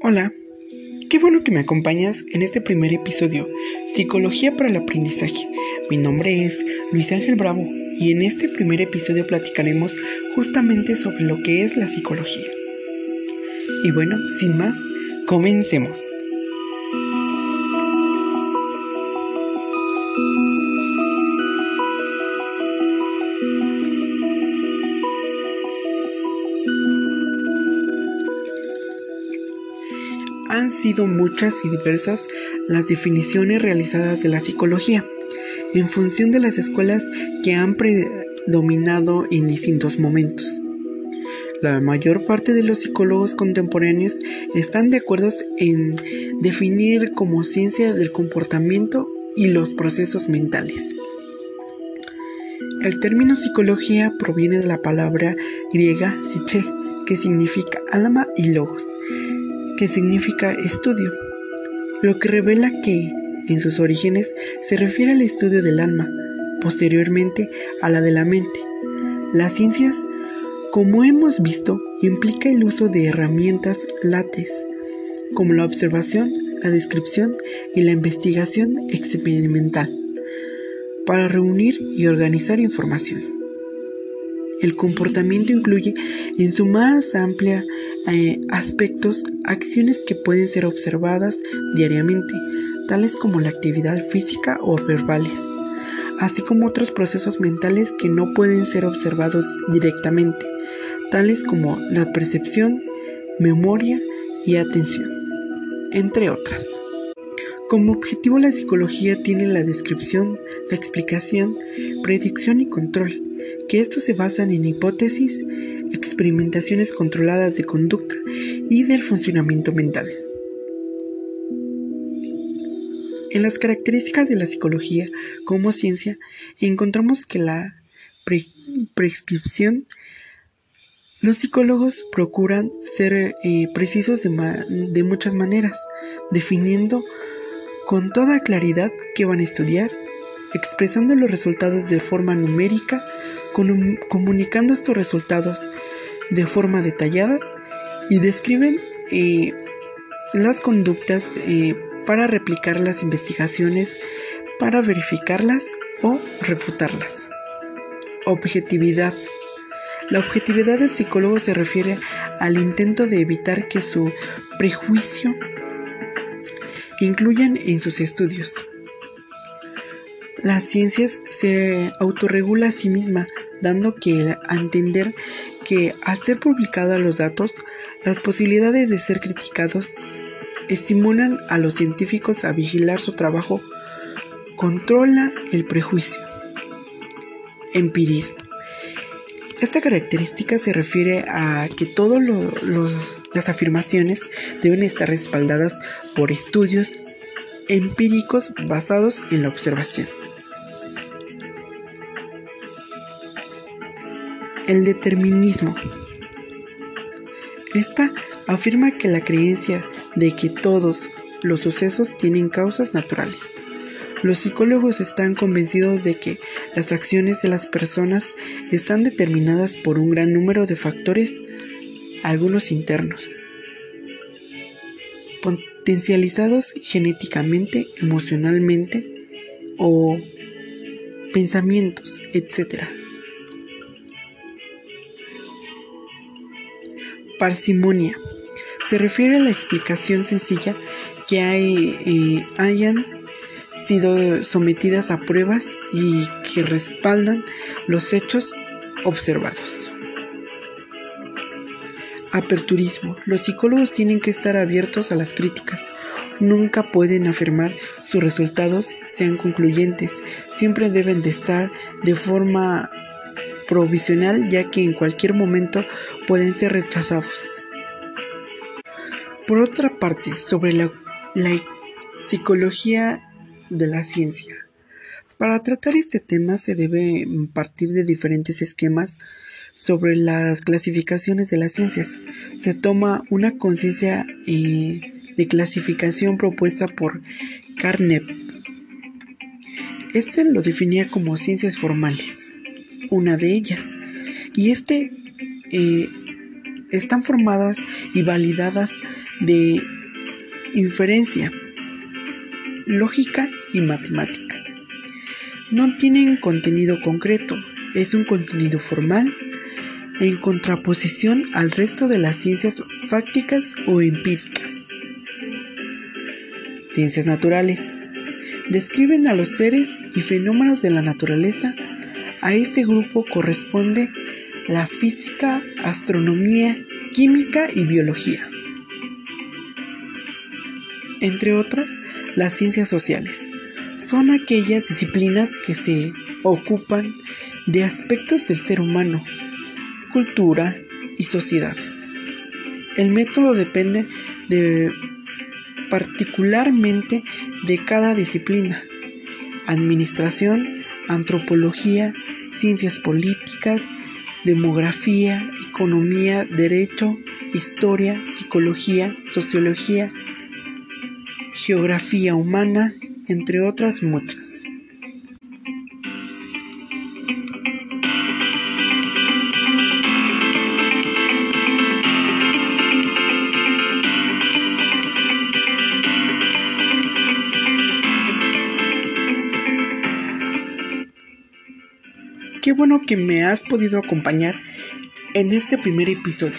Hola, qué bueno que me acompañas en este primer episodio, Psicología para el Aprendizaje. Mi nombre es Luis Ángel Bravo y en este primer episodio platicaremos justamente sobre lo que es la psicología. Y bueno, sin más, comencemos. Han sido muchas y diversas las definiciones realizadas de la psicología, en función de las escuelas que han predominado en distintos momentos. La mayor parte de los psicólogos contemporáneos están de acuerdo en definir como ciencia del comportamiento y los procesos mentales. El término psicología proviene de la palabra griega psiche, que significa alma y logos, que significa estudio, lo que revela que, en sus orígenes, se refiere al estudio del alma, posteriormente a la de la mente. Las ciencias, como hemos visto, implica el uso de herramientas látex, como la observación, la descripción y la investigación experimental, para reunir y organizar información. El comportamiento incluye en su más amplia eh, aspectos acciones que pueden ser observadas diariamente, tales como la actividad física o verbales, así como otros procesos mentales que no pueden ser observados directamente, tales como la percepción, memoria y atención, entre otras. Como objetivo la psicología tiene la descripción, la explicación, predicción y control que estos se basan en hipótesis, experimentaciones controladas de conducta y del funcionamiento mental. En las características de la psicología como ciencia encontramos que la prescripción los psicólogos procuran ser eh, precisos de, muchas maneras, definiendo con toda claridad qué van a estudiar, expresando los resultados de forma numérica, comunicando estos resultados de forma detallada y describen eh, las conductas eh, para replicar las investigaciones, para verificarlas o refutarlas. Objetividad. La objetividad del psicólogo se refiere al intento de evitar que su prejuicio incluyan en sus estudios. Las ciencias se autorregula a sí misma, dando que a entender que al ser publicados los datos, las posibilidades de ser criticados estimulan a los científicos a vigilar su trabajo, controla el prejuicio. Empirismo. Esta característica se refiere a que todas las afirmaciones deben estar respaldadas por estudios empíricos basados en la observación. El determinismo. Esta afirma que la creencia de que todos los sucesos tienen causas naturales. Los psicólogos están convencidos de que las acciones de las personas están determinadas por un gran número de factores, algunos internos, potencializados genéticamente, emocionalmente o pensamientos, etc. Parsimonia. Se refiere a la explicación sencilla que hay, eh, hayan sido sometidas a pruebas y que respaldan los hechos observados. Aperturismo. Los psicólogos tienen que estar abiertos a las críticas. Nunca pueden afirmar sus resultados sean concluyentes. Siempre deben de estar de forma provisional ya que en cualquier momento pueden ser rechazados. Por otra parte, sobre la, psicología de la ciencia. Para tratar este tema se debe partir de diferentes esquemas sobre las clasificaciones de las ciencias. Se toma una conciencia eh, de clasificación propuesta por Carnep. Este lo definía como ciencias formales una de ellas. Y este eh, están formadas y validadas de inferencia, lógica y matemática. No tienen contenido concreto, es un contenido formal en contraposición al resto de las ciencias fácticas o empíricas. Ciencias naturales. Describen a los seres y fenómenos de la naturaleza. A este grupo corresponde la física, astronomía, química y biología. Entre otras, las ciencias sociales. Son aquellas disciplinas que se ocupan de aspectos del ser humano, cultura y sociedad. El método depende de particularmente de cada disciplina. Administración, antropología, ciencias políticas, demografía, economía, derecho, historia, psicología, sociología, geografía humana, entre otras muchas. Qué bueno que me has podido acompañar en este primer episodio.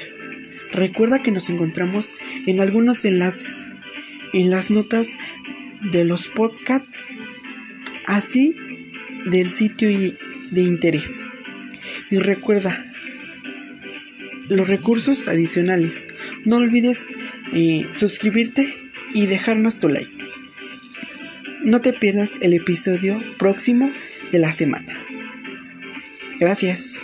Recuerda que nos encontramos en algunos enlaces, en las notas de los podcasts, así del sitio de interés. Y recuerda, los recursos adicionales. No olvides eh, suscribirte y dejarnos tu like. No te pierdas el episodio próximo de la semana. Gracias.